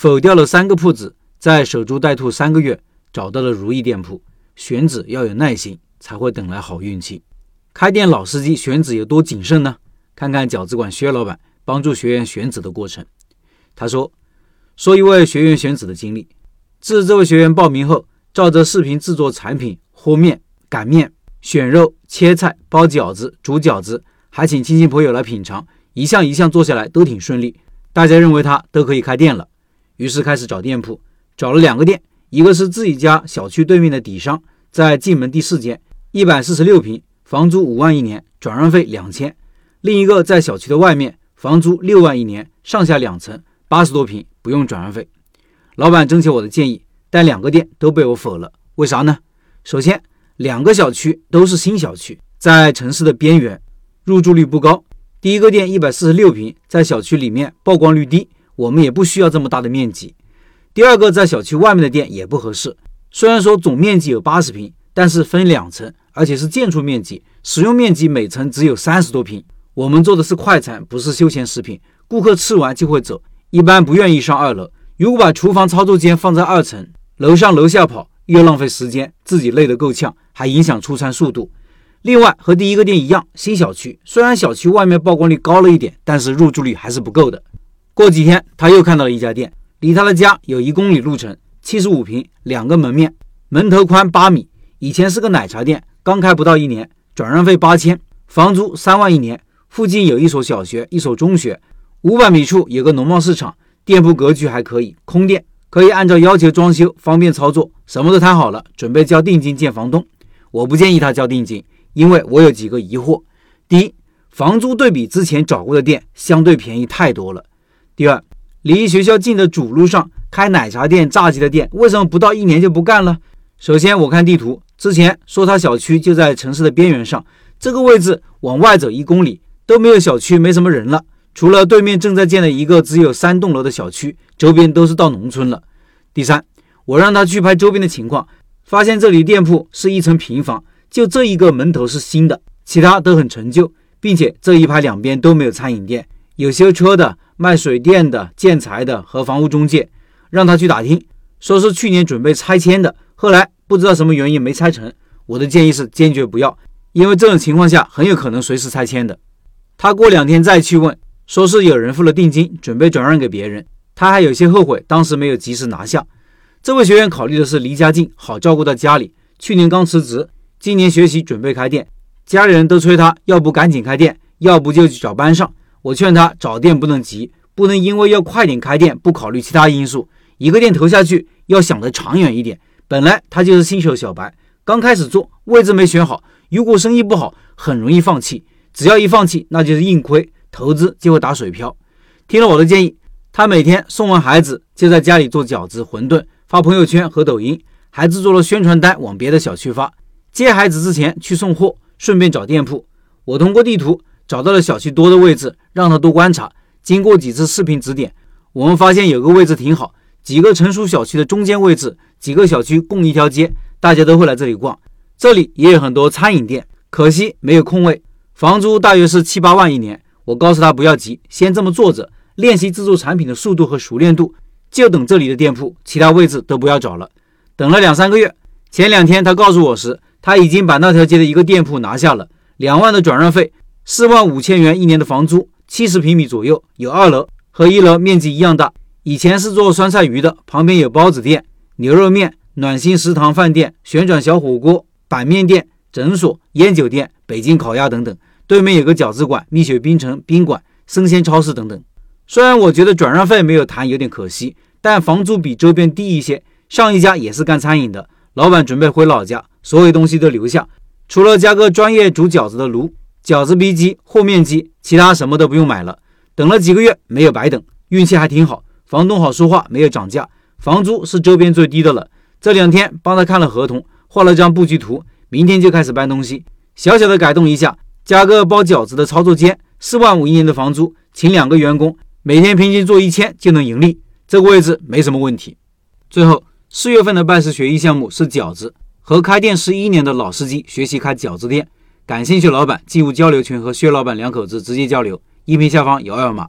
否掉了三个铺子，在守株待兔三个月，找到了如意店铺。选址要有耐心，才会等来好运气。开店老司机选址有多谨慎呢？看看饺子馆薛老板帮助学员选址的过程。他说：“说一位学员选址的经历。自这位学员报名后，照着视频制作产品，和面、擀面、选肉、切菜、包饺子、煮饺子，还请亲戚朋友来品尝，一项一项做下来都挺顺利。大家认为他都可以开店了，于是开始找店铺，找了两个店，一个是自己家小区对面的底商，在进门第四间，一百四十六平，房租五万一年，转让费两千。另一个在小区的外面，房租六万一年，上下两层，八十多平，不用转让费。老板征求我的建议，但两个店都被我否了。为啥呢？首先，两个小区都是新小区，在城市的边缘，入住率不高。第一个店一百四十六平，在小区里面曝光率低，我们也不需要这么大的面积。第二个在小区外面的店也不合适，虽然说总面积有八十平，但是分两层，而且是建筑面积，使用面积每层只有三十多平。我们做的是快餐，不是休闲食品。顾客吃完就会走，一般不愿意上二楼。如果把厨房操作间放在二层，楼上楼下跑，又浪费时间，自己累得够呛，还影响出餐速度。另外，和第一个店一样，新小区虽然小区外面曝光率高了一点，但是入住率还是不够的。过几天，他又看到了一家店，离他的家有一公里路程，七十五平，两个门面，门头宽八米。以前是个奶茶店，刚开不到一年，转让费八千，房租三万一年。附近有一所小学，一所中学，五百米处有个农贸市场，店铺格局还可以，空店可以按照要求装修，方便操作，什么都谈好了，准备交定金见房东。我不建议他交定金，因为我有几个疑惑：第一，房租对比之前找过的店相对便宜太多了；第二，离学校近的主路上开奶茶店、炸鸡的店，为什么不到一年就不干了？首先，我看地图，之前说他小区就在城市的边缘上，这个位置往外走一公里。都没有小区，没什么人了。除了对面正在建的一个只有三栋楼的小区，周边都是到农村了。第三，我让他去拍周边的情况，发现这里店铺是一层平房，就这一个门头是新的，其他都很陈旧，并且这一排两边都没有餐饮店，有修车的、卖水电的、建材的和房屋中介。让他去打听，说是去年准备拆迁的，后来不知道什么原因没拆成。我的建议是坚决不要，因为这种情况下很有可能随时拆迁的。他过两天再去问，说是有人付了定金，准备转让给别人。他还有些后悔，当时没有及时拿下。这位学员考虑的是离家近，好照顾到家里。去年刚辞职，今年学习准备开店，家里人都催他，要不赶紧开店，要不就去找班上。我劝他找店不能急，不能因为要快点开店，不考虑其他因素。一个店投下去，要想得长远一点。本来他就是新手小白，刚开始做，位置没选好，如果生意不好，很容易放弃。只要一放弃，那就是硬亏，投资就会打水漂。听了我的建议，他每天送完孩子，就在家里做饺子、馄饨，发朋友圈和抖音，还制作了宣传单往别的小区发。接孩子之前去送货，顺便找店铺。我通过地图找到了小区多的位置，让他多观察。经过几次视频指点，我们发现有个位置挺好，几个成熟小区的中间位置，几个小区共一条街，大家都会来这里逛。这里也有很多餐饮店，可惜没有空位。房租大约是七八万一年，我告诉他不要急，先这么坐着，练习制作产品的速度和熟练度，就等这里的店铺，其他位置都不要找了。等了两三个月，前两天他告诉我时，他已经把那条街的一个店铺拿下了，两万的转让费，四万五千元一年的房租，七十平米左右，有二楼和一楼面积一样大。以前是做酸菜鱼的，旁边有包子店、牛肉面、暖心食堂饭店、旋转小火锅、板面店、诊所、烟酒店、北京烤鸭等等。对面有个饺子馆、蜜雪冰城宾馆、生鲜超市等等。虽然我觉得转让费没有谈有点可惜，但房租比周边低一些。上一家也是干餐饮的，老板准备回老家，所有东西都留下，除了加个专业煮饺子的炉、饺子逼机、和面机，其他什么都不用买了。等了几个月，没有白等，运气还挺好。房东好说话，没有涨价，房租是周边最低的了。这两天帮他看了合同，画了张布局图，明天就开始搬东西，小小的改动一下。加个包饺子的操作间，四万五一年的房租，请两个员工，每天平均做一千就能盈利，这个位置没什么问题。最后四月份的拜师学艺项目是饺子，和开店十一年的老司机学习开饺子店，感兴趣老板进入交流群和薛老板两口子直接交流，音频下方有二维码。